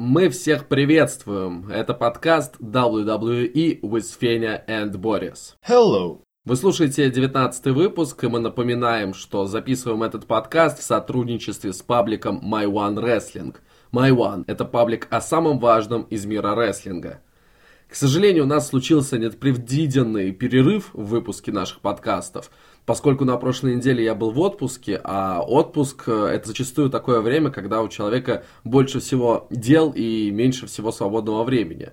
Мы всех приветствуем. Это подкаст WWE with Fenya and Boris. Hello. Вы слушаете 19 выпуск, и мы напоминаем, что записываем этот подкаст в сотрудничестве с пабликом My One Wrestling. My One – это паблик о самом важном из мира рестлинга. К сожалению, у нас случился непредвиденный перерыв в выпуске наших подкастов – поскольку на прошлой неделе я был в отпуске, а отпуск э, это зачастую такое время, когда у человека больше всего дел и меньше всего свободного времени.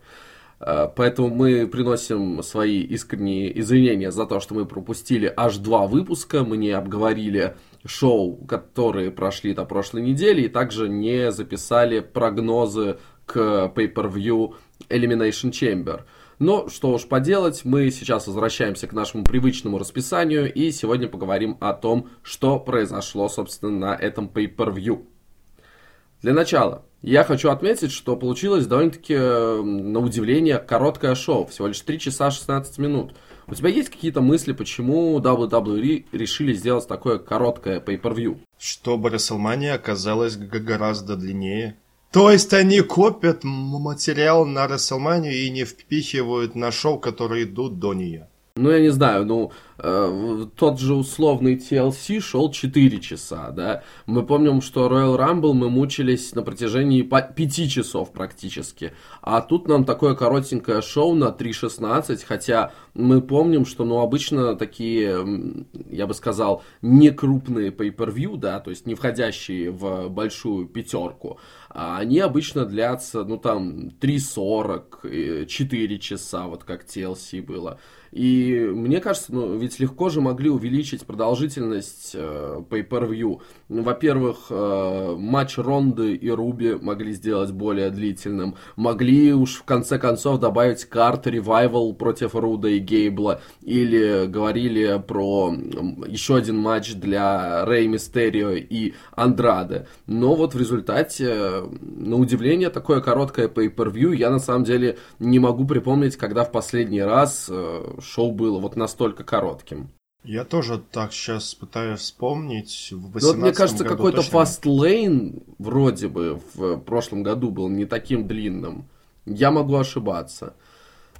Э, поэтому мы приносим свои искренние извинения за то, что мы пропустили аж два выпуска, мы не обговорили шоу, которые прошли на прошлой неделе, и также не записали прогнозы к Pay-Per-View Elimination Chamber. Но что уж поделать, мы сейчас возвращаемся к нашему привычному расписанию и сегодня поговорим о том, что произошло, собственно, на этом pay-per-view. Для начала, я хочу отметить, что получилось довольно-таки, на удивление, короткое шоу, всего лишь 3 часа 16 минут. У тебя есть какие-то мысли, почему WWE решили сделать такое короткое pay-per-view? Чтобы WrestleMania оказалась гораздо длиннее. То есть они копят материал на WrestleMania и не впихивают на шоу, которые идут до нее. Ну, я не знаю, ну, э, тот же условный TLC шел 4 часа, да. Мы помним, что Royal Rumble мы мучились на протяжении 5 часов практически. А тут нам такое коротенькое шоу на 3.16, хотя мы помним, что, ну, обычно такие, я бы сказал, не крупные pay-per-view, да, то есть не входящие в большую пятерку, а они обычно длятся, ну, там, 3.40, 4 часа, вот как TLC было. И мне кажется, ну, ведь легко же могли увеличить продолжительность э, pay-per-view. Ну, во-первых, э, матч Ронды и Руби могли сделать более длительным. Могли уж в конце концов добавить карт ревайвал против Руда и Гейбла. Или говорили про еще один матч для Рэй Мистерио и Андрады. Но вот в результате, на удивление, такое короткое pay-per-view я на самом деле не могу припомнить, когда в последний раз э, шоу было вот настолько коротким. Я тоже так сейчас пытаюсь вспомнить. В ну, вот мне кажется, какой-то. Fast Lane вроде бы в прошлом году был не таким длинным. Я могу ошибаться.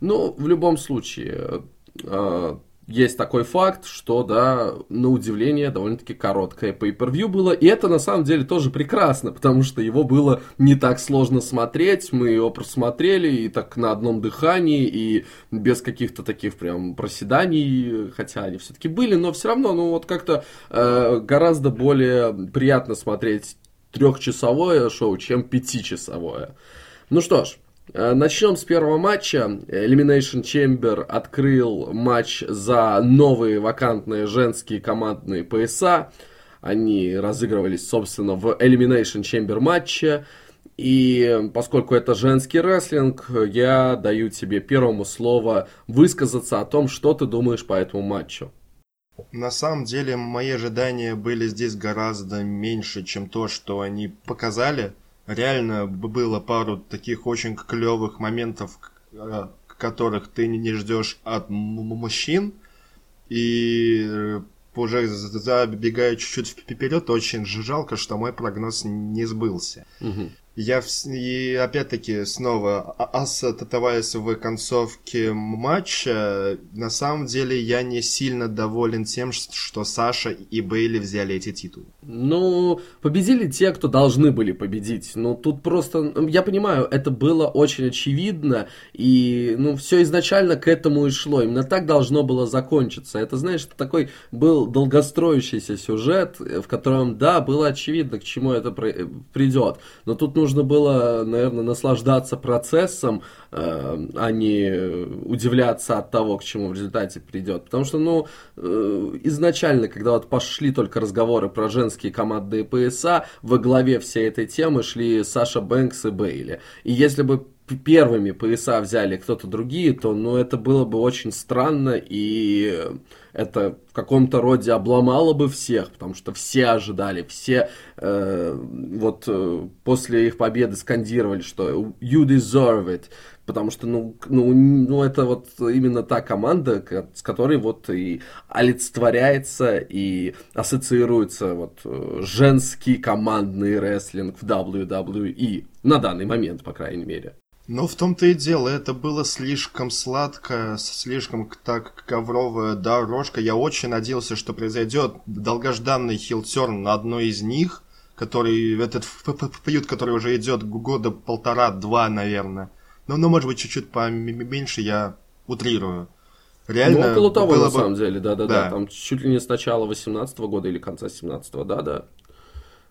Ну, в любом случае, э, есть такой факт, что, да, на удивление, довольно-таки короткое pay-per-view было. И это, на самом деле, тоже прекрасно, потому что его было не так сложно смотреть. Мы его просмотрели и так на одном дыхании, и без каких-то таких прям проседаний, хотя они все-таки были, но все равно, ну, вот как-то э, гораздо более приятно смотреть трехчасовое шоу, чем пятичасовое. Ну что ж, начнем с первого матча. Elimination Chamber открыл матч за новые вакантные женские командные пояса. Они разыгрывались, собственно, в Elimination Chamber матче. И поскольку это женский рестлинг, я даю тебе первому слово высказаться о том, что ты думаешь по этому матчу. На самом деле, мои ожидания были здесь гораздо меньше, чем то, что они показали реально было пару таких очень клевых моментов, э, которых ты не ждешь от мужчин. И э, уже забегая чуть-чуть вперед, очень жалко, что мой прогноз не сбылся. Угу. Я и опять-таки снова оставаясь в концовке матча, на самом деле я не сильно доволен тем, что Саша и Бейли взяли эти титулы. Ну, победили те, кто должны были победить. Ну, тут просто, я понимаю, это было очень очевидно, и, ну, все изначально к этому и шло. Именно так должно было закончиться. Это, знаешь, такой был долгостроящийся сюжет, в котором, да, было очевидно, к чему это придет. Но тут нужно было, наверное, наслаждаться процессом, э, а не удивляться от того, к чему в результате придет. Потому что, ну, э, изначально, когда вот пошли только разговоры про женские женские командные пояса, во главе всей этой темы шли Саша Бэнкс и Бейли. И если бы первыми пояса взяли кто-то другие, то ну, это было бы очень странно, и это в каком-то роде обломало бы всех, потому что все ожидали, все э, вот э, после их победы скандировали, что you deserve it, потому что, ну, ну, ну, это вот именно та команда, с которой вот и олицетворяется и ассоциируется вот э, женский командный рестлинг в WWE, на данный момент, по крайней мере. Но в том-то и дело, это было слишком сладко, слишком так ковровая дорожка. Я очень надеялся, что произойдет долгожданный хилтерн на одной из них, который, этот фьюд, который уже идет года полтора-два, наверное. Но, ну, может быть, чуть-чуть поменьше, я утрирую. Реально ну, около того, было на бы... самом деле, да-да-да. Там чуть ли не с начала 18 года или конца 17-го, да-да.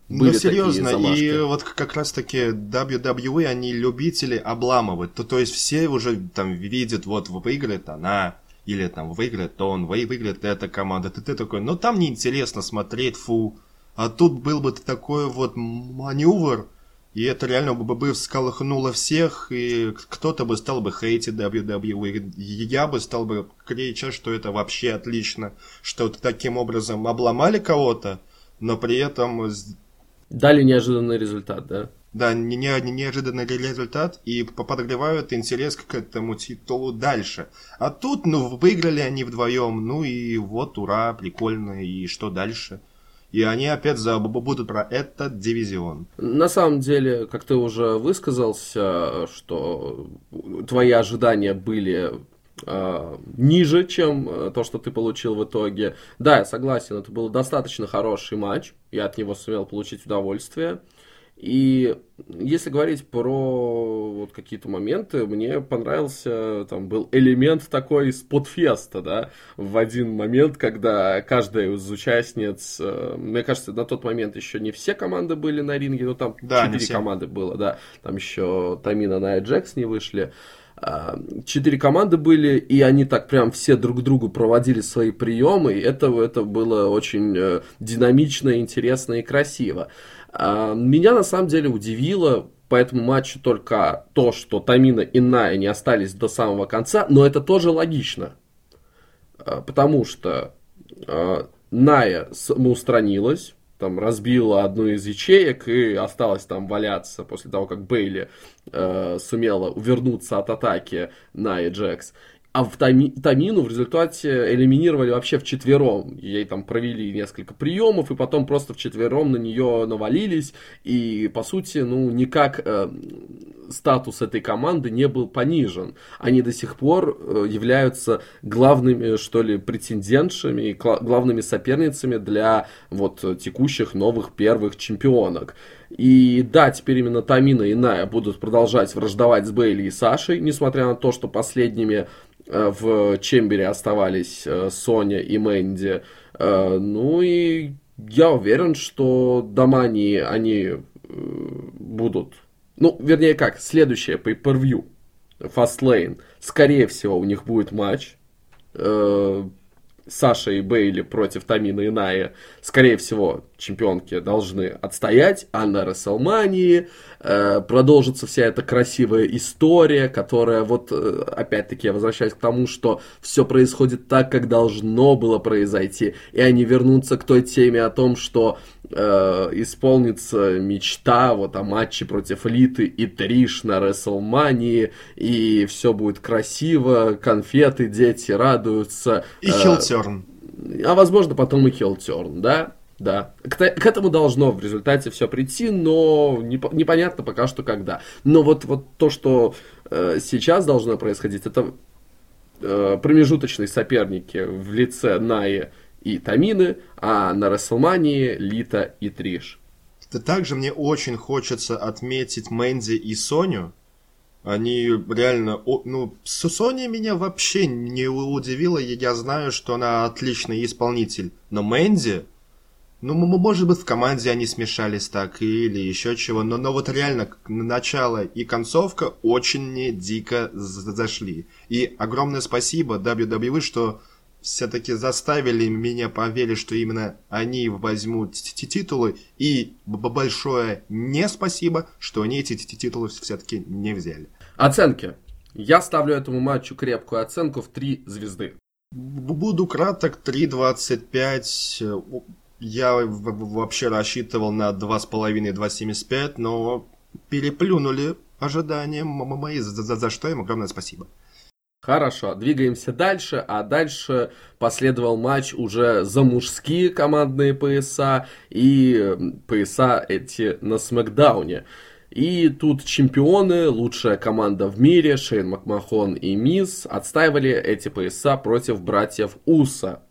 Были ну, серьезно, и вот как раз-таки WWE, они любители обламывать. То, то есть все уже там видят, вот выиграет она, или там выиграет он, выиграет эта команда. Ты, ты такой, ну там неинтересно смотреть, фу. А тут был бы такой вот маневр, и это реально бы, бы всколыхнуло всех, и кто-то бы стал бы хейтить WWE. Я бы стал бы кричать, что это вообще отлично, что таким образом обломали кого-то, но при этом Дали неожиданный результат, да? Да, не, не, неожиданный результат и подогревают интерес к этому титулу дальше. А тут, ну, выиграли они вдвоем, ну и вот, ура, прикольно, и что дальше? И они опять забудут про этот дивизион. На самом деле, как ты уже высказался, что твои ожидания были э, ниже, чем э, то, что ты получил в итоге. Да, я согласен, это был достаточно хороший матч, я от него сумел получить удовольствие. И если говорить про вот какие-то моменты, мне понравился, там был элемент такой спотфеста, да, в один момент, когда каждая из участниц, э, мне кажется, на тот момент еще не все команды были на ринге, но там четыре да, команды было, да, там еще Тамина Найя Джекс не вышли, а, четыре команды были, и они так прям все друг другу проводили свои приемы, и это, это было очень э, динамично, интересно и красиво. А, меня на самом деле удивило по этому матчу только то, что Тамина и Ная не остались до самого конца, но это тоже логично, а, потому что Ная самоустранилась, там разбила одну из ячеек и осталась там валяться после того, как Бейли э, сумела увернуться от атаки на Джекс. А в Тами, Тамину в результате элиминировали вообще в четвером. Ей там провели несколько приемов, и потом просто в четвером на нее навалились. И, по сути, ну, никак э, статус этой команды не был понижен. Они до сих пор э, являются главными, что ли, претендентшами, главными соперницами для вот текущих новых первых чемпионок. И да, теперь именно Тамина и Ная будут продолжать враждовать с Бейли и Сашей, несмотря на то, что последними Э, в Чембере оставались э, Соня и Мэнди. Э, ну и я уверен, что Домани они будут... Ну, вернее как, следующее pay-per-view, Fastlane, скорее всего, у них будет матч. Саша и Бейли против Тамина и Наи, скорее всего, чемпионки должны отстоять, а на Расселмании э, продолжится вся эта красивая история, которая вот, э, опять-таки, я возвращаюсь к тому, что все происходит так, как должно было произойти, и они вернутся к той теме о том, что э, исполнится мечта вот о матче против Литы и Триш на Расселмании, и все будет красиво, конфеты, дети радуются. И хилтерн. А возможно потом и хилтерн, да? Да, к, к этому должно в результате все прийти, но не, непонятно пока что когда. Но вот, вот то, что э, сейчас должно происходить, это э, промежуточные соперники в лице Наи и Тамины, а на Расселмании Лита и Триш. Также мне очень хочется отметить Мэнди и Соню. Они реально... Ну, Соня меня вообще не удивила, я знаю, что она отличный исполнитель. Но Мэнди ну, может быть, в команде они смешались так или еще чего, но, но вот реально начало и концовка очень мне дико зашли. И огромное спасибо WWE, что все-таки заставили меня поверить, что именно они возьмут титулы. И большое не спасибо, что они эти титулы все-таки не взяли. Оценки. Я ставлю этому матчу крепкую оценку в 3 звезды. Буду краток, 3.25. Я вообще рассчитывал на 2,5-2,75, но переплюнули ожидания мои, за, за, за что им огромное спасибо. Хорошо, двигаемся дальше, а дальше последовал матч уже за мужские командные пояса и пояса эти на Смакдауне. И тут чемпионы, лучшая команда в мире, Шейн Макмахон и Мисс, отстаивали эти пояса против братьев Уса.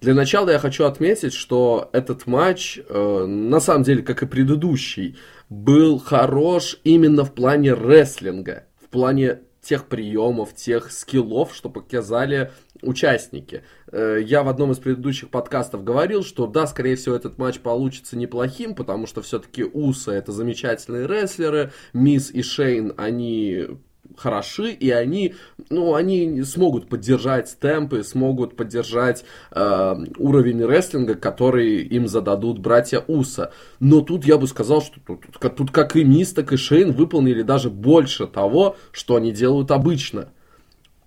Для начала я хочу отметить, что этот матч, э, на самом деле, как и предыдущий, был хорош именно в плане рестлинга, в плане тех приемов, тех скиллов, что показали участники. Э, я в одном из предыдущих подкастов говорил, что да, скорее всего, этот матч получится неплохим, потому что все-таки Уса это замечательные рестлеры, Мисс и Шейн, они хороши, и они, ну, они смогут поддержать темпы, смогут поддержать э, уровень рестлинга, который им зададут братья Уса. Но тут я бы сказал, что тут, тут, тут как и Мисс, так и Шейн выполнили даже больше того, что они делают обычно.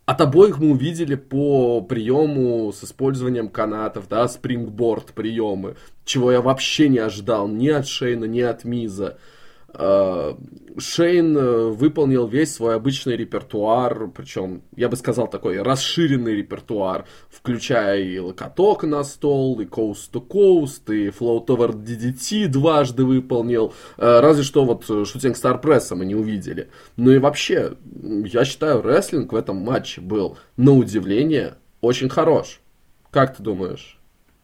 От обоих мы увидели по приему с использованием канатов, да, спрингборд приемы, чего я вообще не ожидал ни от Шейна, ни от Миза. Э, Шейн э, выполнил весь свой обычный репертуар, причем, я бы сказал, такой расширенный репертуар, включая и локоток на стол, и coast to coast, и float over DDT дважды выполнил, э, разве что вот шутинг стар пресса мы не увидели. Ну и вообще, я считаю, рестлинг в этом матче был, на удивление, очень хорош. Как ты думаешь?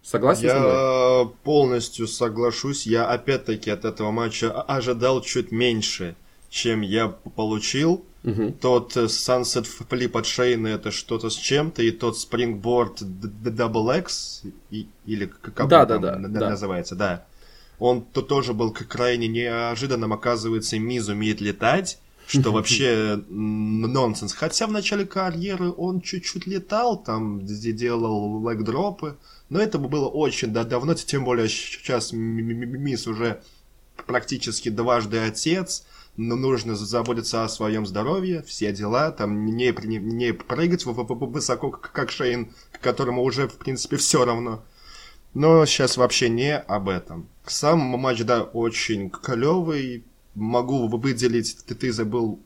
Согласен я полностью соглашусь. Я опять-таки от этого матча ожидал чуть меньше, чем я получил. Угу. Тот Sunset Flip от Шейна это что-то с чем-то, и тот Springboard Double X, и, или как да, да, там да, называется, да. да. Он то тоже был крайне неожиданным. Оказывается, Миз умеет летать, что вообще нонсенс. Хотя в начале карьеры он чуть-чуть летал, там делал лэг-дропы, но это было очень да, давно, тем более сейчас Мисс уже практически дважды отец, но нужно заботиться о своем здоровье, все дела, там не, не, не прыгать высоко, как Шейн, которому уже, в принципе, все равно. Но сейчас вообще не об этом. Сам матч, да, очень клевый. Могу выделить, ты, ты забыл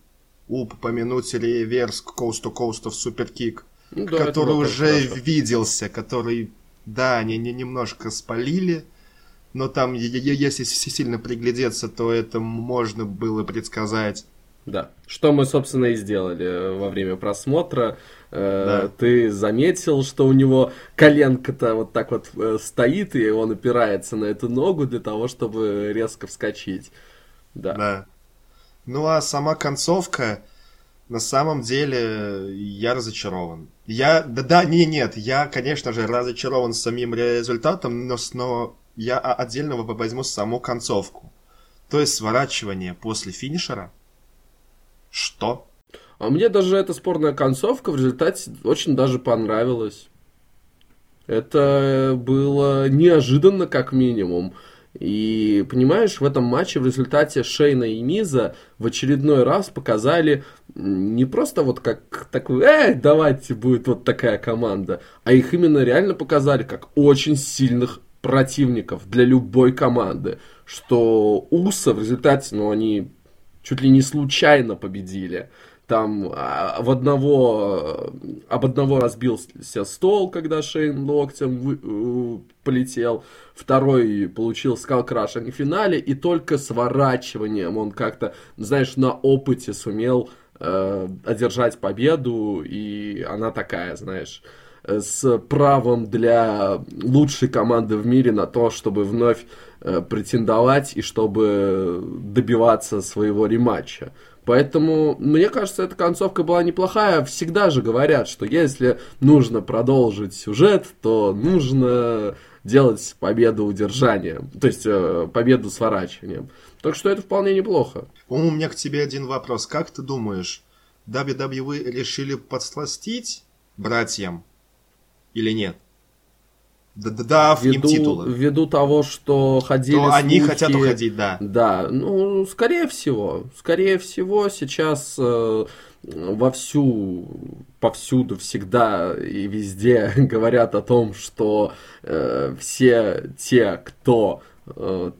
упомянуть реверс Coast to Coast в Суперкик, ну, да, который уже хорошо. виделся, который да, они не немножко спалили, но там, если сильно приглядеться, то это можно было предсказать. Да, что мы, собственно, и сделали э, во время просмотра. Э, да. Ты заметил, что у него коленка-то вот так вот э, стоит, и он опирается на эту ногу для того, чтобы резко вскочить. Да. Да. Ну а сама концовка, на самом деле я разочарован. Я, да, да, не, нет, я, конечно же, разочарован самим результатом, но, но я отдельно возьму саму концовку. То есть сворачивание после финишера. Что? А мне даже эта спорная концовка в результате очень даже понравилась. Это было неожиданно, как минимум. И, понимаешь, в этом матче в результате Шейна и Миза в очередной раз показали не просто вот как такой, эй, давайте будет вот такая команда, а их именно реально показали как очень сильных противников для любой команды, что Уса в результате, ну, они чуть ли не случайно победили там а, в одного, об одного разбился стол, когда Шейн локтем вы, э, полетел, второй получил скалкрашинг в финале, и только сворачиванием он как-то, знаешь, на опыте сумел э, одержать победу, и она такая, знаешь, с правом для лучшей команды в мире на то, чтобы вновь э, претендовать и чтобы добиваться своего рематча. Поэтому, мне кажется, эта концовка была неплохая. Всегда же говорят, что если нужно продолжить сюжет, то нужно делать победу удержанием. То есть, э, победу сворачиванием. Так что это вполне неплохо. У меня к тебе один вопрос. Как ты думаешь, WWE решили подсластить братьям или нет? Дав ввиду, им титулы. Ввиду того, что ходили То слухи, они хотят уходить, да. Да, ну, скорее всего. Скорее всего, сейчас э, вовсю, повсюду, всегда и везде говорят о том, что э, все те, кто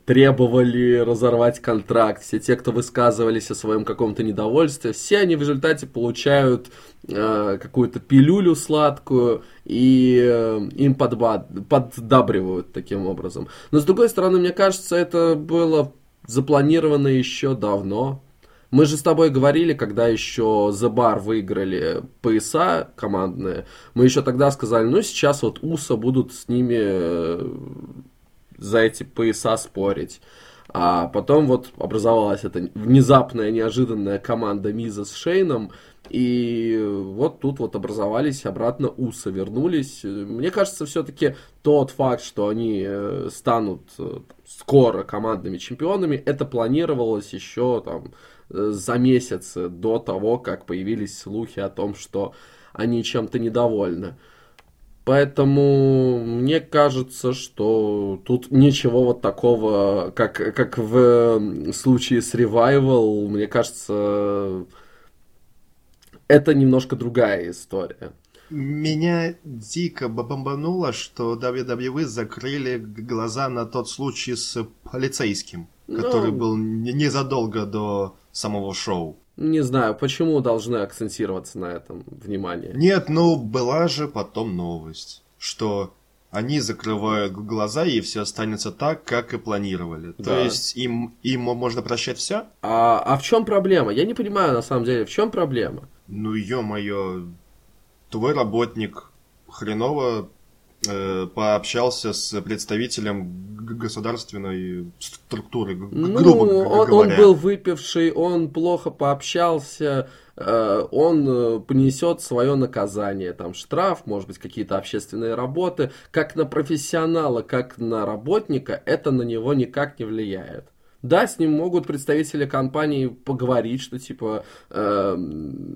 требовали разорвать контракт, все те, кто высказывались о своем каком-то недовольстве, все они в результате получают э, какую-то пилюлю сладкую и э, им подба- поддабривают таким образом. Но с другой стороны, мне кажется, это было запланировано еще давно. Мы же с тобой говорили, когда еще The Bar выиграли пояса командные, мы еще тогда сказали, ну сейчас вот УСА будут с ними э, за эти пояса спорить. А потом вот образовалась эта внезапная, неожиданная команда Миза с Шейном, и вот тут вот образовались обратно Усы, вернулись. Мне кажется, все-таки тот факт, что они э, станут э, скоро командными чемпионами, это планировалось еще там э, за месяц до того, как появились слухи о том, что они чем-то недовольны. Поэтому мне кажется, что тут ничего вот такого, как, как в случае с Revival, мне кажется, это немножко другая история. Меня дико бомбануло, что WWE закрыли глаза на тот случай с полицейским, который ну... был незадолго до самого шоу. Не знаю, почему должны акцентироваться на этом внимание. Нет, ну была же потом новость, что они закрывают глаза и все останется так, как и планировали. Да. То есть им, им можно прощать все? А, а в чем проблема? Я не понимаю на самом деле, в чем проблема? Ну ё-моё, твой работник хреново пообщался с представителем государственной структуры, ну, грубо он, говоря. Он был выпивший, он плохо пообщался, э, он э, понесет свое наказание, там штраф, может быть, какие-то общественные работы. Как на профессионала, как на работника, это на него никак не влияет. Да, с ним могут представители компании поговорить, что типа, э,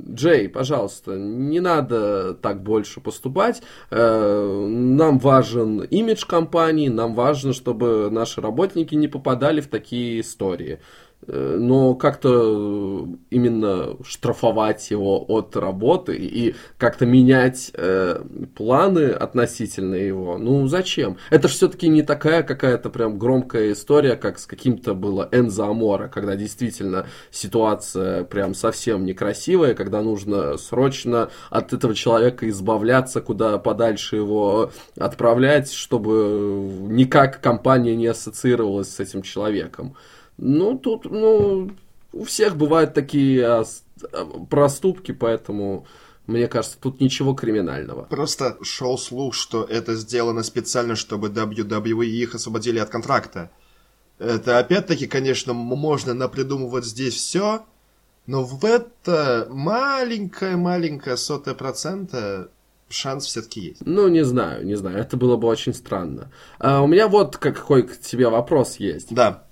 Джей, пожалуйста, не надо так больше поступать. Э, нам важен имидж компании, нам важно, чтобы наши работники не попадали в такие истории. Э, но как-то именно штрафовать его от работы и как-то менять э, планы относительно его, ну зачем? Это же все-таки не такая какая-то прям громкая история, как с каким-то было Энзо Амора, когда действительно ситуация прям совсем некрасивая, когда нужно срочно от этого человека избавляться, куда подальше его отправлять, чтобы никак компания не ассоциировалась с этим человеком. Ну, тут, ну, у всех бывают такие а, проступки, поэтому мне кажется, тут ничего криминального. Просто шел слух, что это сделано специально, чтобы WWE их освободили от контракта. Это опять-таки, конечно, можно напридумывать здесь все, но в это маленькое-маленькое сотое процента шанс все-таки есть. Ну, не знаю, не знаю. Это было бы очень странно. А у меня вот какой к тебе вопрос есть. Да.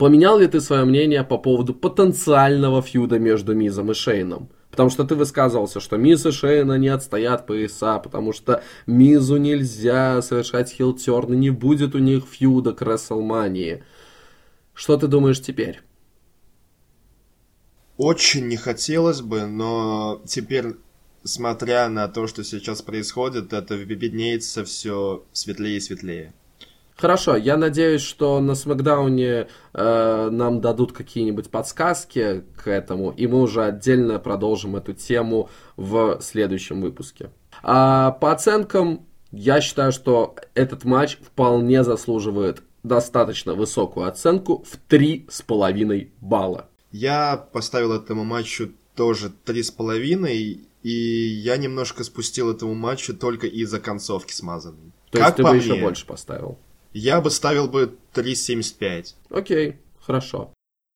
Поменял ли ты свое мнение по поводу потенциального фьюда между Мизом и Шейном? Потому что ты высказывался, что Миз и Шейна не отстоят пояса, потому что Мизу нельзя совершать хилтерны, не будет у них фьюда к Рестлмании. Что ты думаешь теперь? Очень не хотелось бы, но теперь, смотря на то, что сейчас происходит, это виднеется все светлее и светлее. Хорошо, я надеюсь, что на Смакдауне э, нам дадут какие-нибудь подсказки к этому, и мы уже отдельно продолжим эту тему в следующем выпуске. А по оценкам, я считаю, что этот матч вполне заслуживает достаточно высокую оценку в 3,5 балла. Я поставил этому матчу тоже 3,5, и я немножко спустил этому матчу только из-за концовки смазанной. То как есть ты бы мне, еще больше поставил? Я бы ставил бы 3.75. Окей, хорошо.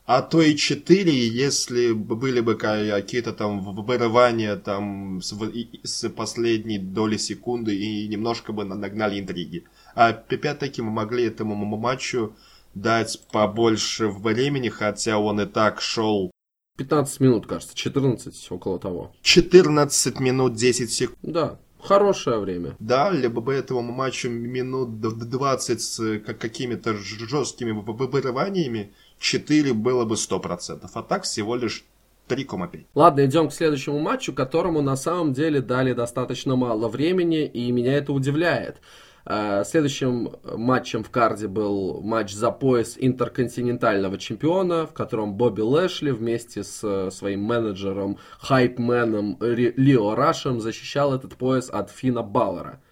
А то и 4, если были бы какие-то там вырывания там с, с последней доли секунды и немножко бы нагнали интриги. А опять-таки мы могли этому матчу дать побольше времени, хотя он и так шел 15 минут, кажется, 14, около того. 14 минут 10 секунд. Да, Хорошее время. Да, либо бы этому матчу минут 20 с какими-то жесткими вырываниями, 4 было бы 100%, а так всего лишь 3,5. Ладно, идем к следующему матчу, которому на самом деле дали достаточно мало времени, и меня это удивляет. Э, следующим матчем в карде был матч за пояс интерконтинентального чемпиона, в котором Бобби Лэшли вместе с э, своим менеджером, хайпменом Лио Рашем защищал этот пояс от Фина Баллера.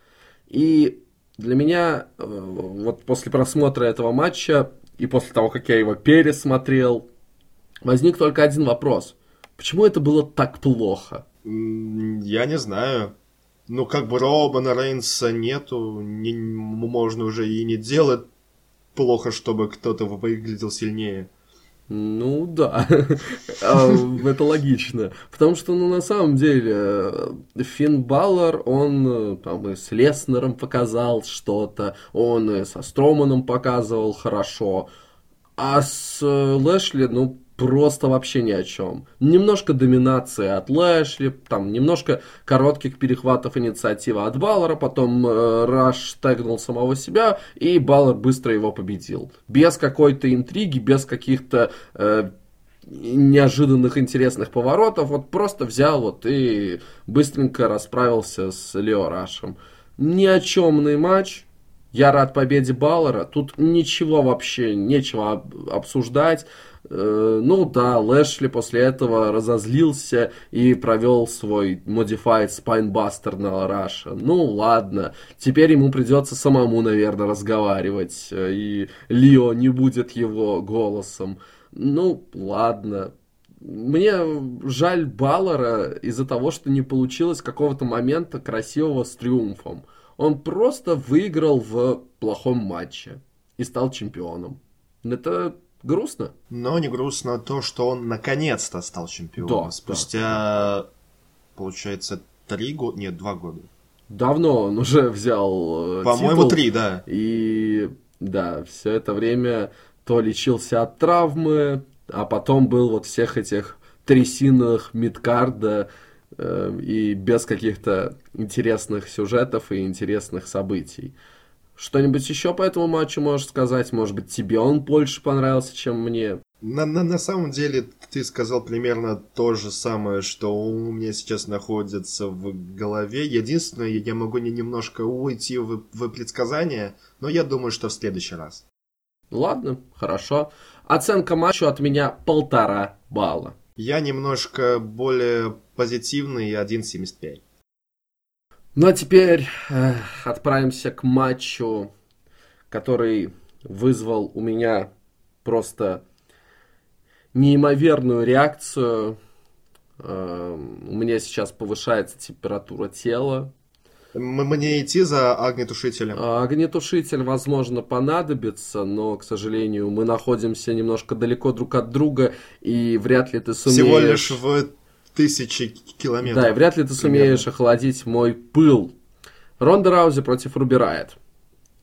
И для меня, э, вот после просмотра этого матча и после того, как я его пересмотрел, возник только один вопрос. Почему это было так плохо? Я не знаю. Ну, как бы Робана Рейнса нету, не, можно уже и не делать плохо, чтобы кто-то выглядел сильнее. Ну да, а, это логично. Потому что, ну, на самом деле, Финн Баллар, он там и с Леснером показал что-то, он и со Строманом показывал хорошо. А с Лэшли, ну, просто вообще ни о чем. Немножко доминации от Лэшли, там немножко коротких перехватов инициативы от Баллера, потом э, Раш тегнул самого себя, и Баллер быстро его победил. Без какой-то интриги, без каких-то э, неожиданных интересных поворотов, вот просто взял вот и быстренько расправился с Лео Рашем. Ни о чемный матч, я рад победе Баллера. Тут ничего вообще, нечего обсуждать. Э, ну да, Лэшли после этого разозлился и провел свой Modified Spinebuster на Раша. Ну ладно, теперь ему придется самому, наверное, разговаривать, э, и Лио не будет его голосом. Ну ладно, мне жаль Баллера из-за того, что не получилось какого-то момента красивого с триумфом. Он просто выиграл в плохом матче и стал чемпионом. Это грустно. Но не грустно то, что он наконец-то стал чемпионом. Да, Спустя, да. получается, три года, нет, два года. Давно он уже взял э, По-моему, три, да. И да, все это время то лечился от травмы, а потом был вот всех этих трясинах мидкарда, Э, и без каких-то интересных сюжетов и интересных событий. Что-нибудь еще по этому матчу можешь сказать? Может быть, тебе он больше понравился, чем мне? На, на, на самом деле, ты сказал примерно то же самое, что у меня сейчас находится в голове. Единственное, я могу не немножко уйти в, в предсказание, но я думаю, что в следующий раз. Ладно, хорошо. Оценка матчу от меня полтора балла. Я немножко более позитивный 1.75. Ну а теперь э, отправимся к матчу, который вызвал у меня просто неимоверную реакцию. Э, у меня сейчас повышается температура тела. Мне идти за огнетушителем? А, огнетушитель, возможно, понадобится, но, к сожалению, мы находимся немножко далеко друг от друга, и вряд ли ты сумеешь... Всего лишь в тысячи километров. Да, и вряд ли ты сумеешь примерно. охладить мой пыл. Ронда Раузи против Руби Райт.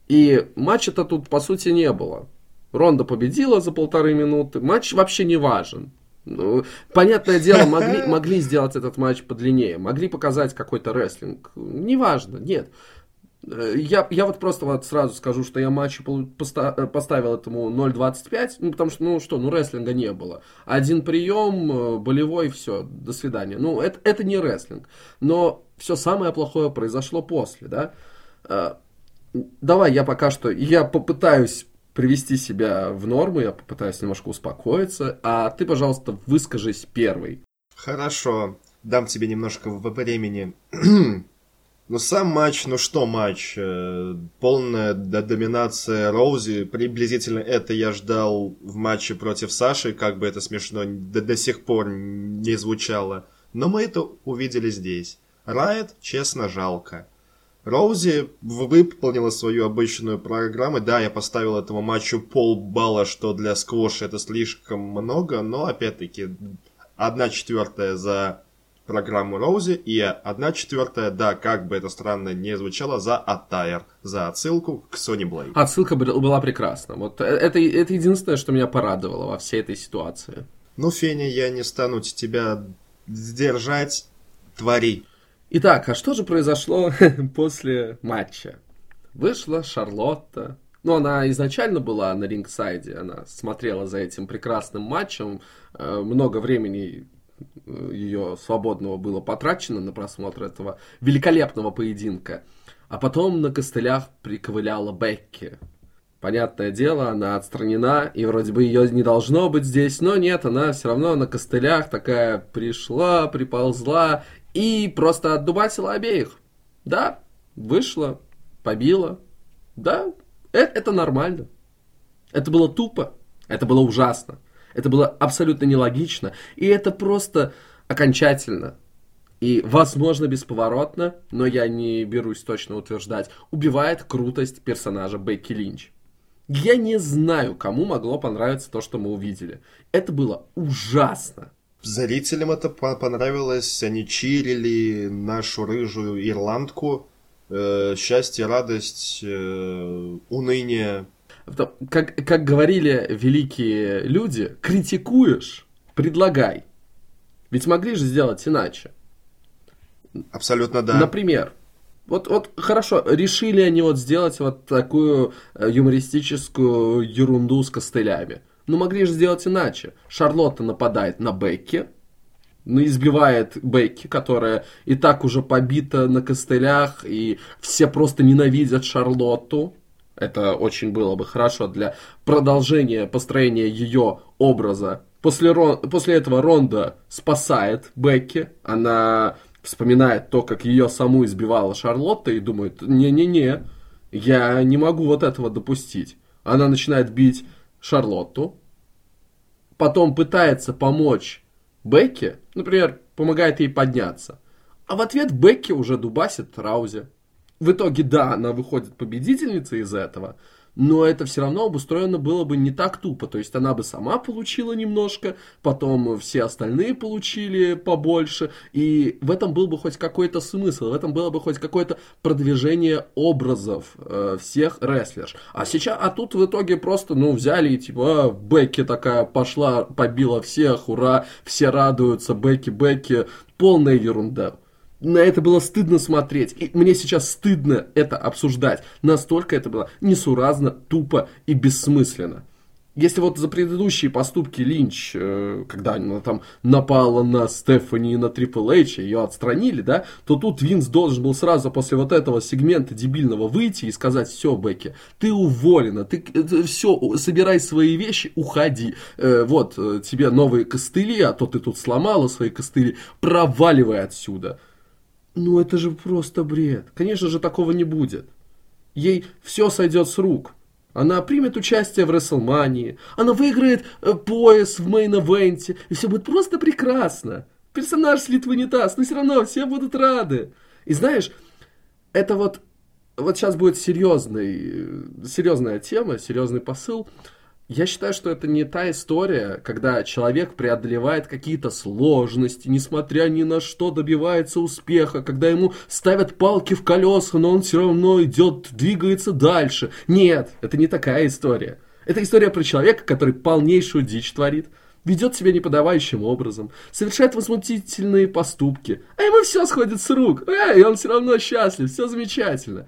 И матча-то тут, по сути, не было. Ронда победила за полторы минуты. Матч вообще не важен. Ну, понятное дело, могли, могли сделать этот матч подлиннее, могли показать какой-то рестлинг. Неважно, нет. Э, я, я вот просто вот сразу скажу, что я матчу э, поставил этому 0.25, ну, потому что, ну что, ну рестлинга не было. Один прием, э, болевой, все, до свидания. Ну, это, это не рестлинг. Но все самое плохое произошло после, да. Давай я пока что, я попытаюсь привести себя в норму, я попытаюсь немножко успокоиться, а ты, пожалуйста, выскажись первый. Хорошо, дам тебе немножко времени. Ну, сам матч, ну что матч? Э, полная доминация Роузи. Приблизительно это я ждал в матче против Саши, как бы это смешно до, до сих пор не звучало. Но мы это увидели здесь. Райт, честно, жалко. Роузи выполнила свою обычную программу. Да, я поставил этому матчу полбалла, что для сквоша это слишком много, но опять-таки одна четвертая за программу Роузи и одна четвертая, да, как бы это странно не звучало, за Attire, за отсылку к Sony Blade. Отсылка была прекрасна. Вот э, это, это единственное, что меня порадовало во всей этой ситуации. Ну, Феня, я не стану тебя сдержать. Твори. Итак, а что же произошло после матча? Вышла Шарлотта. Ну, она изначально была на рингсайде, она смотрела за этим прекрасным матчем. Э, много времени ее свободного было потрачено на просмотр этого великолепного поединка. А потом на костылях приковыляла Бекки. Понятное дело, она отстранена, и вроде бы ее не должно быть здесь, но нет, она все равно на костылях такая пришла, приползла и просто отдубасила обеих. Да, вышла, побила. Да, это, это нормально. Это было тупо, это было ужасно, это было абсолютно нелогично, и это просто окончательно и, возможно, бесповоротно, но я не берусь точно утверждать, убивает крутость персонажа Бекки Линч. Я не знаю, кому могло понравиться то, что мы увидели. Это было ужасно. Зрителям это понравилось, они чирили нашу рыжую ирландку. Э, счастье, радость, э, уныние. Как, как говорили великие люди, критикуешь, предлагай. Ведь могли же сделать иначе. Абсолютно да. Например, вот, вот хорошо, решили они вот сделать вот такую э, юмористическую ерунду с костылями. Но могли же сделать иначе. Шарлотта нападает на Бекки, ну, избивает Бекки, которая и так уже побита на костылях, и все просто ненавидят Шарлотту. Это очень было бы хорошо для продолжения построения ее образа. После, Рон... После этого Ронда спасает Бекки. Она вспоминает то, как ее саму избивала Шарлотта и думает, не-не-не, я не могу вот этого допустить. Она начинает бить Шарлотту, потом пытается помочь Бекке, например, помогает ей подняться, а в ответ Бекки уже дубасит Траузе. В итоге, да, она выходит победительницей из этого, но это все равно обустроено было бы не так тупо. То есть она бы сама получила немножко, потом все остальные получили побольше, и в этом был бы хоть какой-то смысл, в этом было бы хоть какое-то продвижение образов э, всех рестлерш. А сейчас, а тут в итоге просто, ну, взяли и типа, а, Бекки такая пошла, побила всех, ура, все радуются, Бекки, Бекки, полная ерунда на это было стыдно смотреть. И мне сейчас стыдно это обсуждать. Настолько это было несуразно, тупо и бессмысленно. Если вот за предыдущие поступки Линч, э, когда она там напала на Стефани и на Трипл Эйч, ее отстранили, да, то тут Винс должен был сразу после вот этого сегмента дебильного выйти и сказать, все, Бекки, ты уволена, ты э, все, собирай свои вещи, уходи. Э, вот, тебе новые костыли, а то ты тут сломала свои костыли, проваливай отсюда. Ну это же просто бред. Конечно же такого не будет. Ей все сойдет с рук. Она примет участие в Рестлмании, она выиграет э, пояс в мейн-эвенте, и все будет просто прекрасно. Персонаж слит в унитаз, но все равно все будут рады. И знаешь, это вот, вот сейчас будет серьезный, серьезная тема, серьезный посыл. Я считаю, что это не та история, когда человек преодолевает какие-то сложности, несмотря ни на что добивается успеха, когда ему ставят палки в колеса, но он все равно идет, двигается дальше. Нет, это не такая история. Это история про человека, который полнейшую дичь творит, ведет себя неподавающим образом, совершает возмутительные поступки, а ему все сходит с рук, и он все равно счастлив, все замечательно.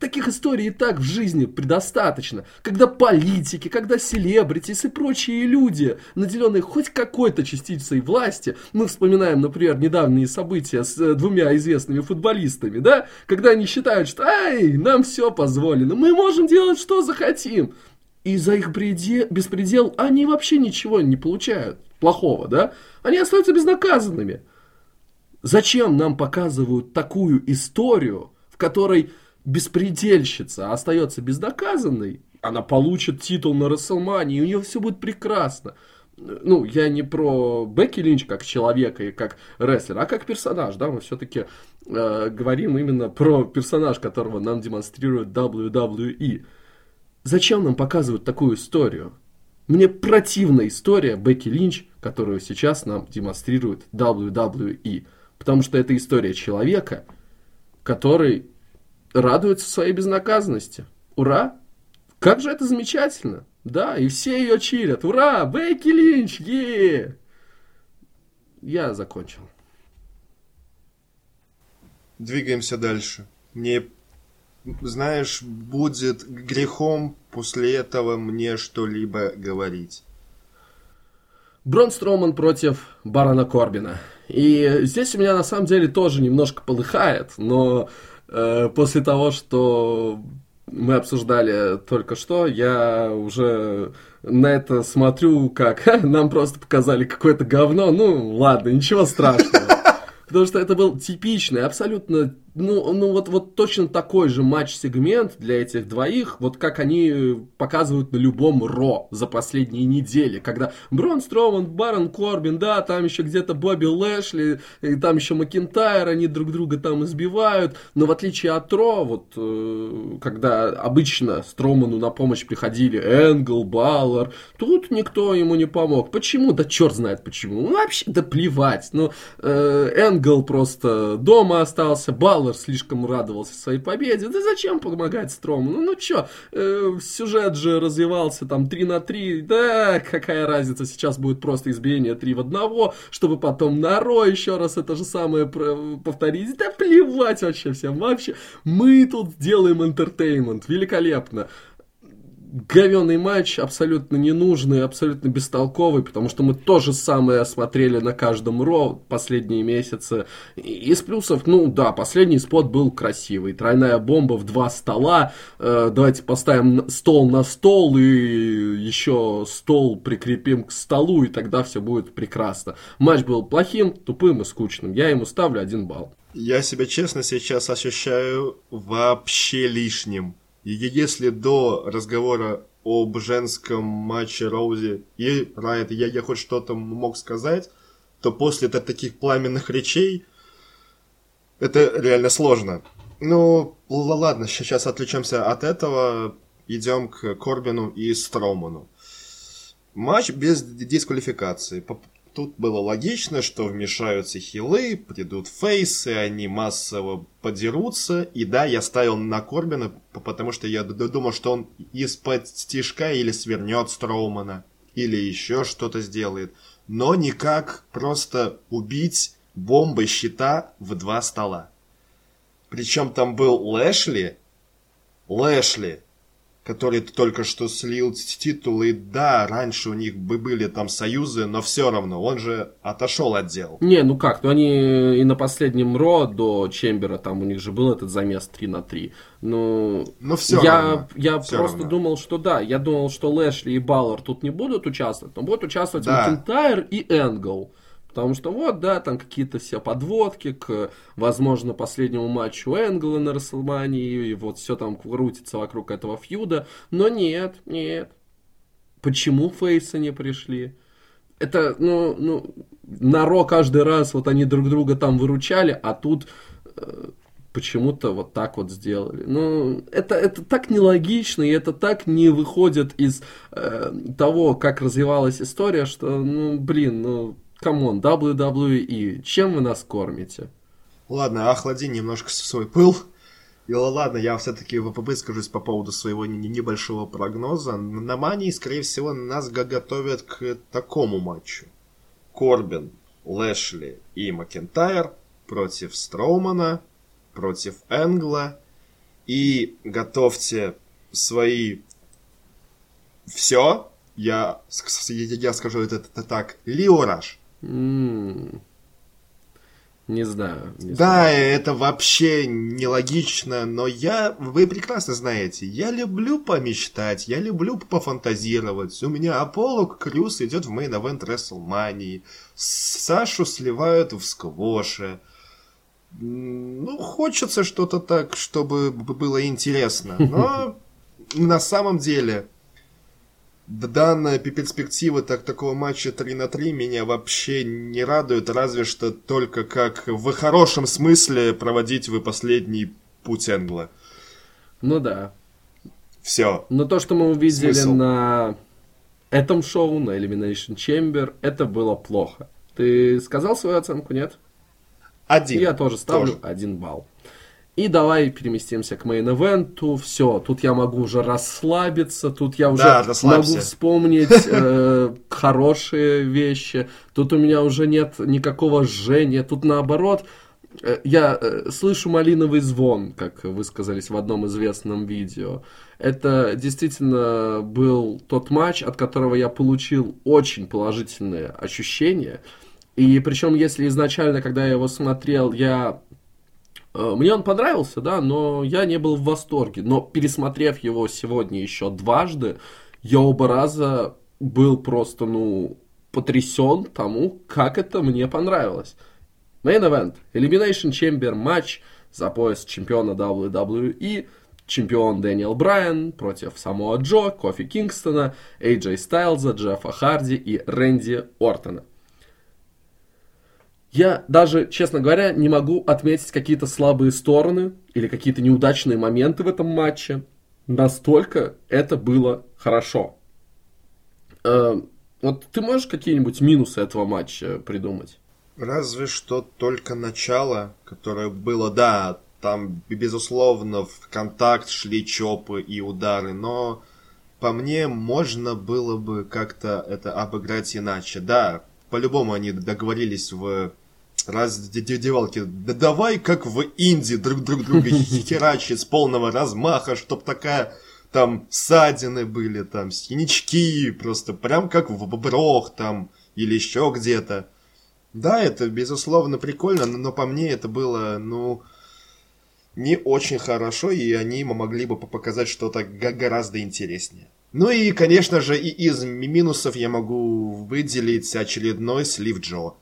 Таких историй и так в жизни предостаточно. Когда политики, когда селебритис и прочие люди, наделенные хоть какой-то частицей власти, мы вспоминаем, например, недавние события с э, двумя известными футболистами, да, когда они считают, что «Ай, нам все позволено, мы можем делать, что захотим». И за их предел, беспредел они вообще ничего не получают плохого, да? Они остаются безнаказанными. Зачем нам показывают такую историю, в которой беспредельщица остается бездоказанной, она получит титул на Расселмане, и у нее все будет прекрасно. Ну, я не про Бекки Линч как человека и как рестлера, а как персонаж, да, мы все-таки э, говорим именно про персонаж, которого нам демонстрирует WWE. Зачем нам показывают такую историю? Мне противна история Бекки Линч, которую сейчас нам демонстрирует WWE. Потому что это история человека, который радуется своей безнаказанности. Ура! Как же это замечательно! Да, и все ее чирят. Ура! Бейки Линч! Е! Я закончил. двигаемся дальше. Мне, знаешь, будет грехом после этого мне что-либо говорить. Брон Строуман против Барона Корбина. И здесь у меня на самом деле тоже немножко полыхает, но после того, что мы обсуждали только что, я уже на это смотрю как нам просто показали какое-то говно. Ну, ладно, ничего страшного. Потому что это был типичный, абсолютно ну, ну вот, вот точно такой же матч-сегмент для этих двоих, вот как они показывают на любом Ро за последние недели, когда Брон Строуман, Барон Корбин, да, там еще где-то Бобби Лэшли, и там еще Макинтайр, они друг друга там избивают, но в отличие от Ро, вот, э, когда обычно Строуману на помощь приходили Энгл, Баллар, тут никто ему не помог. Почему? Да черт знает почему. Ну, вообще, да плевать. Ну, э, Энгл просто дома остался, Баллар Баллар слишком радовался своей победе. Да зачем помогать Строму? Ну, ну чё, э, сюжет же развивался там 3 на 3. Да, какая разница, сейчас будет просто избиение 3 в 1, чтобы потом на Ро еще раз это же самое повторить. Да плевать вообще всем. Вообще, мы тут делаем entertainment. Великолепно говенный матч, абсолютно ненужный, абсолютно бестолковый, потому что мы то же самое смотрели на каждом Raw последние месяцы. Из плюсов, ну да, последний спот был красивый. Тройная бомба в два стола. Э, давайте поставим стол на стол и еще стол прикрепим к столу, и тогда все будет прекрасно. Матч был плохим, тупым и скучным. Я ему ставлю один балл. Я себя честно сейчас ощущаю вообще лишним. И если до разговора об женском матче Роузи и Райт я, я хоть что-то мог сказать, то после таких пламенных речей это реально сложно. Ну, ладно, сейчас отвлечемся от этого, идем к Корбину и Строуману. Матч без дисквалификации тут было логично, что вмешаются хилы, придут фейсы, они массово подерутся. И да, я ставил на Корбина, потому что я думал, что он из-под стишка или свернет Строумана, или еще что-то сделает. Но никак просто убить бомбой щита в два стола. Причем там был Лэшли, Лэшли, который только что слил титулы. Да, раньше у них бы были там союзы, но все равно, он же отошел от дел. Не, ну как, ну они и на последнем Ро до Чембера, там у них же был этот замес 3 на 3. Ну, но все я, равно. Я все просто равно. думал, что да, я думал, что Лэшли и Баллар тут не будут участвовать, но будут участвовать да. Макентайр и Энгл. Потому что вот, да, там какие-то все подводки к, возможно, последнему матчу Энгла на Расселмании, и вот все там крутится вокруг этого фьюда. Но нет, нет. Почему фейсы не пришли? Это, ну, ну, на Raw каждый раз вот они друг друга там выручали, а тут э, почему-то вот так вот сделали. Ну, это, это так нелогично, и это так не выходит из э, того, как развивалась история, что, ну, блин, ну, come on, WWE, чем вы нас кормите? Ладно, охлади немножко свой пыл. И ладно, я все-таки выскажусь по поводу своего небольшого прогноза. На Мании, скорее всего, нас готовят к такому матчу. Корбин, Лэшли и Макентайр против Строумана, против Энгла. И готовьте свои все. Я, я скажу это, это так. Лио Раш. Не знаю. Не да, знаю. это вообще нелогично, но я, вы прекрасно знаете, я люблю помечтать, я люблю пофантазировать. У меня Аполло Крюс идет в main event WrestleMania, Сашу сливают в сквоше. Ну, хочется что-то так, чтобы было интересно. Но на самом деле, данная перспектива так, такого матча 3 на 3 меня вообще не радует, разве что только как в хорошем смысле проводить вы последний путь Энгла. Ну да. Все. Но то, что мы увидели Смысл. на этом шоу, на Elimination Chamber, это было плохо. Ты сказал свою оценку, нет? Один. Я тоже ставлю тоже. один балл. И давай переместимся к мейн-эвенту. Все, тут я могу уже расслабиться, тут я уже да, могу вспомнить э, хорошие вещи. Тут у меня уже нет никакого жжения. Тут наоборот, Э, я э, слышу малиновый звон, как высказались в одном известном видео. Это действительно был тот матч, от которого я получил очень положительные ощущения. И причем, если изначально, когда я его смотрел, я мне он понравился, да, но я не был в восторге. Но пересмотрев его сегодня еще дважды, я оба раза был просто, ну, потрясен тому, как это мне понравилось. Main Event. Elimination Chamber матч за пояс чемпиона WWE. Чемпион Дэниел Брайан против Самоа Джо, Кофи Кингстона, AJ Стайлза, Джеффа Харди и Рэнди Ортона. Я даже, честно говоря, не могу отметить какие-то слабые стороны или какие-то неудачные моменты в этом матче. Настолько это было хорошо. Э, вот ты можешь какие-нибудь минусы этого матча придумать? Разве что только начало, которое было, да, там, безусловно, в контакт шли чопы и удары, но по мне можно было бы как-то это обыграть иначе. Да, по-любому они договорились в раздевалке. Да давай как в Индии друг друг друга херачить с полного размаха, чтоб такая там ссадины были, там синячки, просто прям как в боброх там или еще где-то. Да, это, безусловно, прикольно, но, но по мне это было, ну, не очень хорошо, и они могли бы показать что-то гораздо интереснее. Ну и, конечно же, и из минусов я могу выделить очередной слив Джо.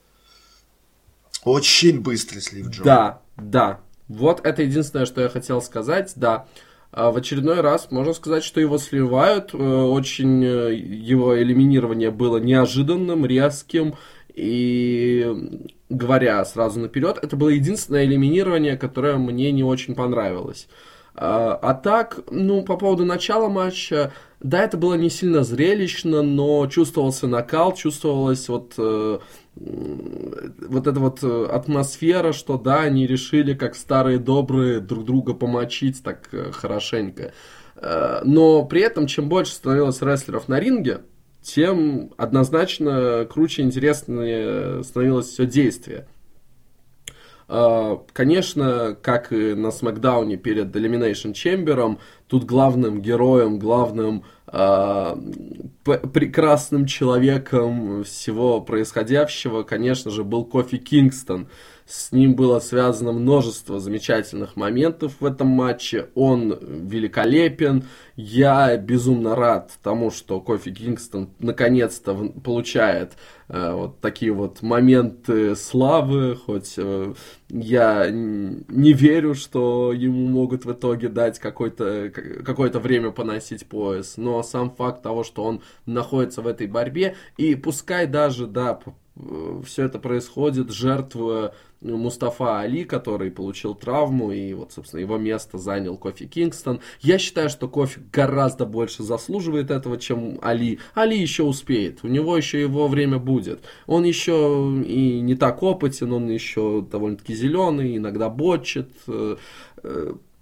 Очень быстрый слив Джо. Да, да. Вот это единственное, что я хотел сказать, да. А в очередной раз можно сказать, что его сливают. Э, очень э, его элиминирование было неожиданным, резким, и говоря сразу наперед, это было единственное элиминирование, которое мне не очень понравилось. А, а так, ну, по поводу начала матча, да, это было не сильно зрелищно, но чувствовался накал, чувствовалась вот, э, вот эта вот э, атмосфера, что да, они решили, как старые добрые, друг друга помочить так э, хорошенько. Э, но при этом, чем больше становилось рестлеров на ринге, тем однозначно круче и интереснее становилось все действие. А, конечно, как и на Смакдауне перед Elimination Chamber, тут главным героем, главным прекрасным человеком всего происходящего, конечно же, был Кофи Кингстон. С ним было связано множество замечательных моментов в этом матче. Он великолепен. Я безумно рад тому, что Кофи Кингстон наконец-то получает э, вот такие вот моменты славы. Хоть э, я не верю, что ему могут в итоге дать какое-то какое время поносить пояс. Но сам факт того, что он находится в этой борьбе, и пускай даже, да, э, все это происходит, жертвуя Мустафа Али, который получил травму, и вот, собственно, его место занял Кофи Кингстон. Я считаю, что Кофи гораздо больше заслуживает этого, чем Али. Али еще успеет, у него еще его время будет. Он еще и не так опытен, он еще довольно-таки зеленый, иногда бочит.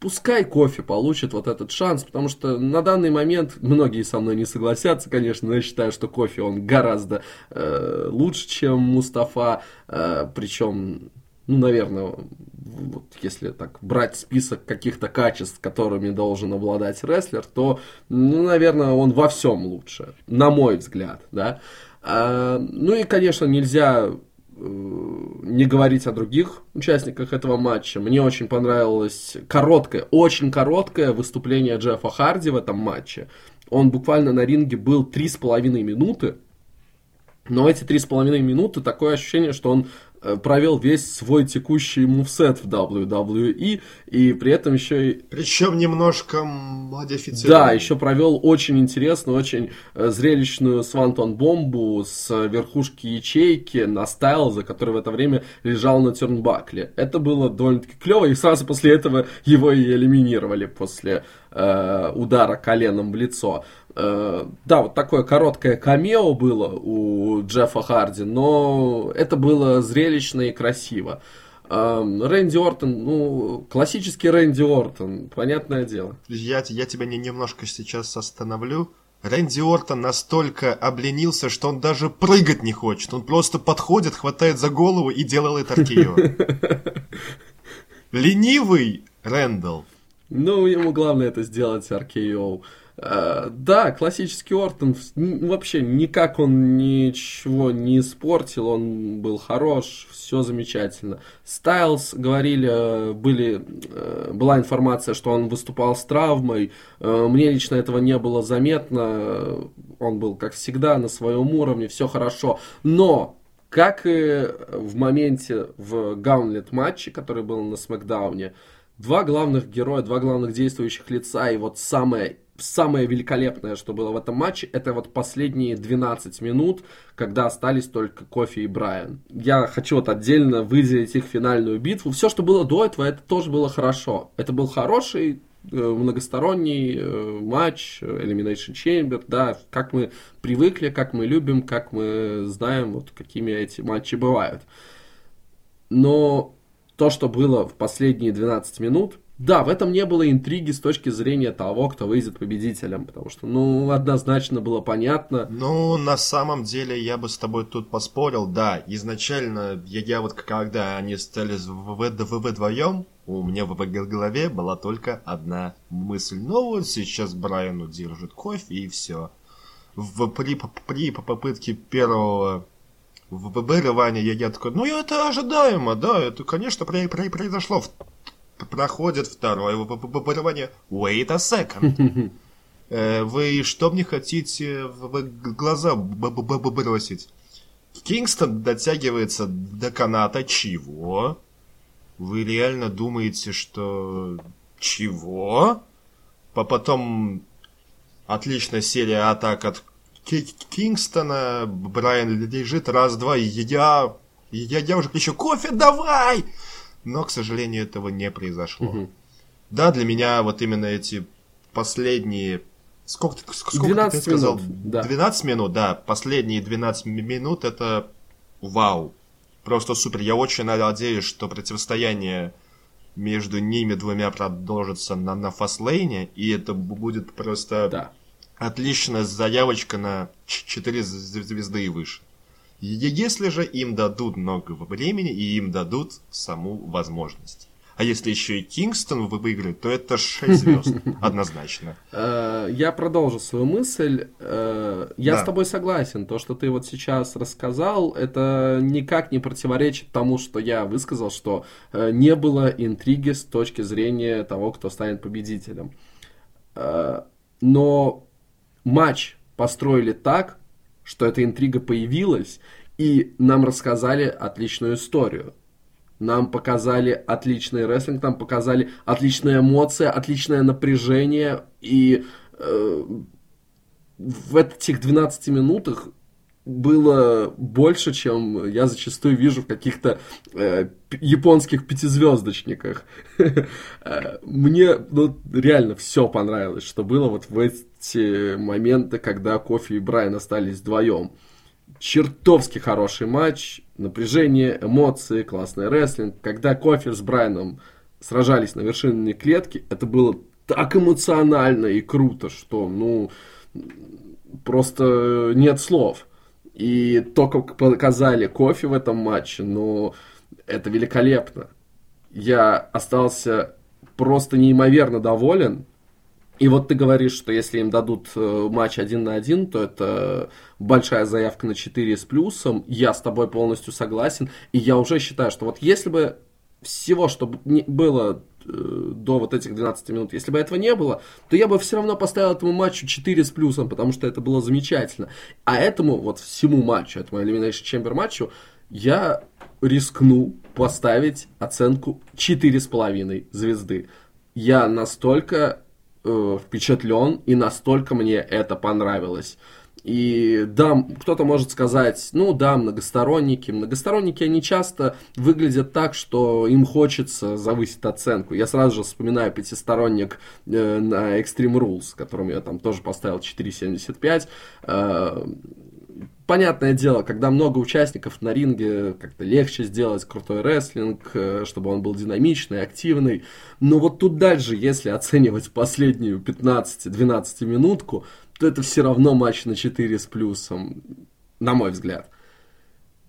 Пускай кофе получит вот этот шанс, потому что на данный момент многие со мной не согласятся, конечно, но я считаю, что кофе он гораздо э, лучше, чем Мустафа, э, причем ну, наверное, вот если так брать список каких-то качеств, которыми должен обладать рестлер, то, ну, наверное, он во всем лучше, на мой взгляд, да. А, ну и, конечно, нельзя не говорить о других участниках этого матча. Мне очень понравилось короткое, очень короткое выступление Джеффа Харди в этом матче. Он буквально на ринге был три с половиной минуты, но эти три с половиной минуты такое ощущение, что он провел весь свой текущий мувсет в WWE, и при этом еще и... Причем немножко модифицирован. Да, еще провел очень интересную, очень э, зрелищную свантон бомбу с верхушки ячейки на Стайлза, который в это время лежал на тернбакле. Это было довольно-таки клево, и сразу после этого его и элиминировали после э, удара коленом в лицо. Э, да, вот такое короткое камео было у Джеффа Харди, но это было зрелищно и красиво. Э, Рэнди Ортон, ну, классический Рэнди Ортон, понятное дело. Я, я тебя не, немножко сейчас остановлю. Рэнди Ортон настолько обленился, что он даже прыгать не хочет. Он просто подходит, хватает за голову и делает аркею. Ленивый Рэндалл. Ну, ему главное это сделать RKO. Uh, да, классический Ортон, вообще никак он ничего не испортил, он был хорош, все замечательно. Стайлз, говорили, были, э, была информация, что он выступал с травмой, э, мне лично этого не было заметно, он был, как всегда, на своем уровне, все хорошо, но как и в моменте в Гаунлет матче, который был на Смакдауне, два главных героя, два главных действующих лица, и вот самое самое великолепное, что было в этом матче, это вот последние 12 минут, когда остались только Кофи и Брайан. Я хочу вот отдельно выделить их финальную битву. Все, что было до этого, это тоже было хорошо. Это был хороший э, многосторонний э, матч, Elimination Chamber, да, как мы привыкли, как мы любим, как мы знаем, вот какими эти матчи бывают. Но то, что было в последние 12 минут, да, в этом не было интриги с точки зрения того, кто выйдет победителем, потому что, ну, однозначно было понятно. Ну, на самом деле, я бы с тобой тут поспорил, да, изначально, я, я вот когда они стали вдвоем, у меня в голове была только одна мысль. Ну, вот сейчас Брайан удержит кофе и все. В, при, при попытке первого вырывания я, я такой, ну, это ожидаемо, да, это, конечно, произошло в проходит второе выбывание. Wait a second. Э, вы что мне хотите в глаза бросить? Кингстон дотягивается до каната. Чего? Вы реально думаете, что... Чего? Потом отличная серия атак от Кингстона. Брайан лежит раз-два. Я... Я, я уже кричу, кофе давай! Но, к сожалению, этого не произошло. Угу. Да, для меня вот именно эти последние... Сколько, сколько 12 ты сказал? Минут, да. 12 минут, да. Последние 12 минут это вау. Просто супер. Я очень надеюсь, что противостояние между ними двумя продолжится на, на фастлейне, и это будет просто да. отличная заявочка на 4 звезды и выше. Если же им дадут много времени и им дадут саму возможность. А если еще и Кингстон вы выиграют, то это 6 звезд, однозначно. Э, я продолжу свою мысль. Э, я с тобой согласен. То, что ты вот сейчас рассказал, это никак не противоречит тому, что я высказал, что э, не было интриги с точки зрения того, кто станет победителем. Но матч построили так, что эта интрига появилась, и нам рассказали отличную историю. Нам показали отличный рестлинг, нам показали отличные эмоции, отличное напряжение. И э, в этих 12 минутах было больше, чем я зачастую вижу в каких-то э, японских пятизвездочниках. Э, мне ну, реально все понравилось, что было вот в эти моменты, когда Кофи и Брайан остались вдвоем. Чертовски хороший матч, напряжение, эмоции, классный рестлинг. Когда Кофи с Брайаном сражались на вершине клетки, это было так эмоционально и круто, что, ну, просто нет слов. И то, как показали кофе в этом матче, ну, это великолепно. Я остался просто неимоверно доволен. И вот ты говоришь, что если им дадут э, матч один на один, то это большая заявка на 4 с плюсом. Я с тобой полностью согласен. И я уже считаю, что вот если бы всего, что было до вот этих 12 минут, если бы этого не было, то я бы все равно поставил этому матчу 4 с плюсом, потому что это было замечательно. А этому, вот всему матчу, этому Elimination Chamber матчу, я рискну поставить оценку 4,5 звезды. Я настолько э, впечатлен, и настолько мне это понравилось. И да, кто-то может сказать, ну да, многосторонники. Многосторонники, они часто выглядят так, что им хочется завысить оценку. Я сразу же вспоминаю пятисторонник э, на Extreme Rules, которым я там тоже поставил 4,75. Э, понятное дело, когда много участников на ринге, как-то легче сделать крутой рестлинг, э, чтобы он был динамичный, активный. Но вот тут дальше, если оценивать последнюю 15-12 минутку, это все равно матч на 4 с плюсом, на мой взгляд.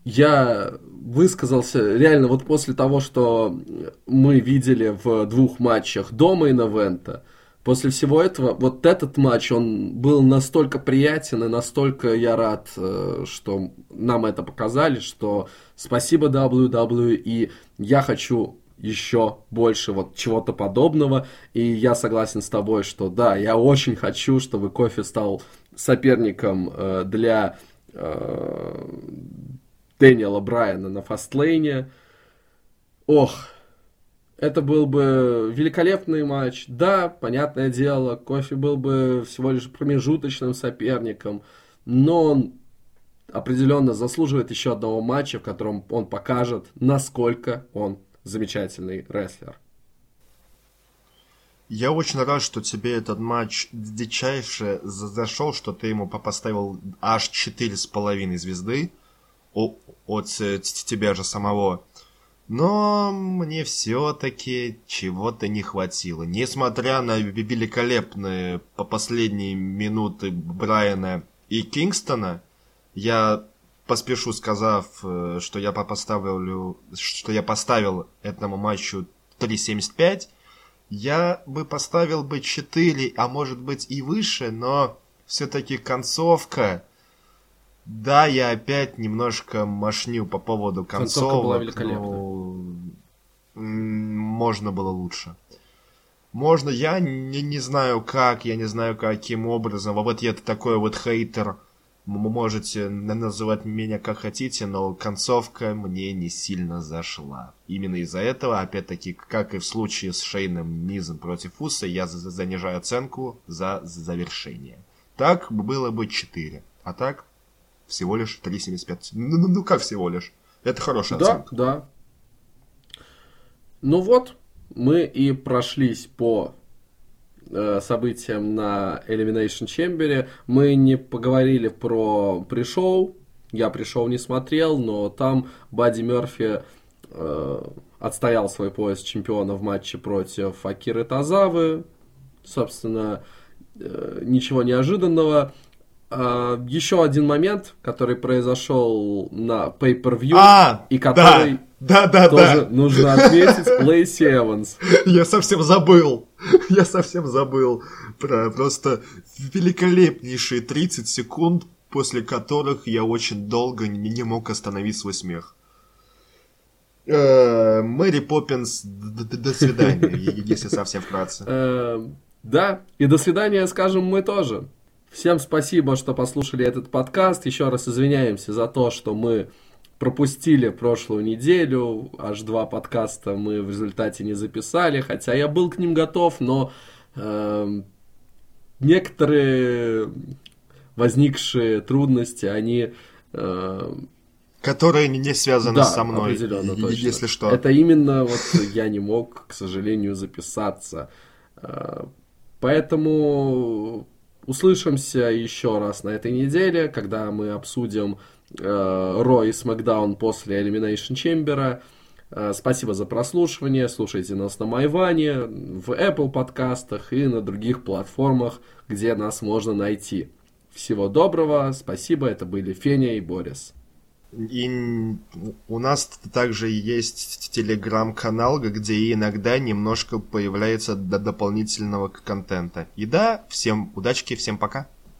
я высказался реально вот после того, что мы видели в двух матчах до мейн-эвента, после всего этого, вот этот матч, он был настолько приятен и настолько я рад, э, что нам это показали, что спасибо WWE, и я хочу еще больше вот чего-то подобного, и я согласен с тобой, что да, я очень хочу, чтобы Кофе стал соперником э, для э, Дэниела Брайана на фастлейне. Ох, это был бы великолепный матч. Да, понятное дело, Кофи был бы всего лишь промежуточным соперником, но он определенно заслуживает еще одного матча, в котором он покажет, насколько он замечательный рестлер. Я очень рад, что тебе этот матч дичайше зашел, что ты ему поставил аж четыре с половиной звезды от тебя же самого. Но мне все-таки чего-то не хватило. Несмотря на великолепные по последние минуты Брайана и Кингстона, я поспешу сказав, э, что я поставил, что я поставил этому матчу 3.75, я бы поставил бы 4, а может быть и выше, но все-таки концовка да, я опять немножко машню по поводу концовок. была великолепна. Ну, можно было лучше. Можно, я не, не знаю как, я не знаю каким образом. Вот я такой вот хейтер. Можете называть меня как хотите, но концовка мне не сильно зашла. Именно из-за этого, опять-таки, как и в случае с Шейном Низом против Уса, я занижаю оценку за завершение. Так было бы 4. А так всего лишь 3,75. Ну, ну, ну как всего лишь? Это хорошая да, оценка. Да, Ну вот, мы и прошлись по событиям на Elimination Chamber. Мы не поговорили про пришел. Я пришел не смотрел, но там Бадди Мерфи э, отстоял свой пояс чемпиона в матче против Акиры Тазавы. Собственно, э, ничего неожиданного. Uh, еще один момент, который произошел на Pay-Per-View, а, и который да, да, тоже да. нужно отметить, Лейси Эванс. Я совсем забыл. Я совсем забыл про просто великолепнейшие 30 секунд, после которых я очень долго не, мог остановить свой смех. Э, Мэри Поппинс, до свидания, если совсем вкратце. Э, да, и до свидания скажем мы тоже. Всем спасибо, что послушали этот подкаст. Еще раз извиняемся за то, что мы пропустили прошлую неделю. Аж два подкаста мы в результате не записали. Хотя я был к ним готов, но э, некоторые возникшие трудности, они... Э, Которые не связаны да, со мной, определенно, точно. если что. Это именно вот я не мог, к сожалению, записаться. Э, поэтому Услышимся еще раз на этой неделе, когда мы обсудим Ро и Смакдаун после Elimination Chamber. Э, спасибо за прослушивание. Слушайте нас на Майване, в Apple подкастах и на других платформах, где нас можно найти. Всего доброго, спасибо. Это были Феня и Борис. И у нас также есть телеграм-канал, где иногда немножко появляется до дополнительного контента. И да, всем удачки, всем пока.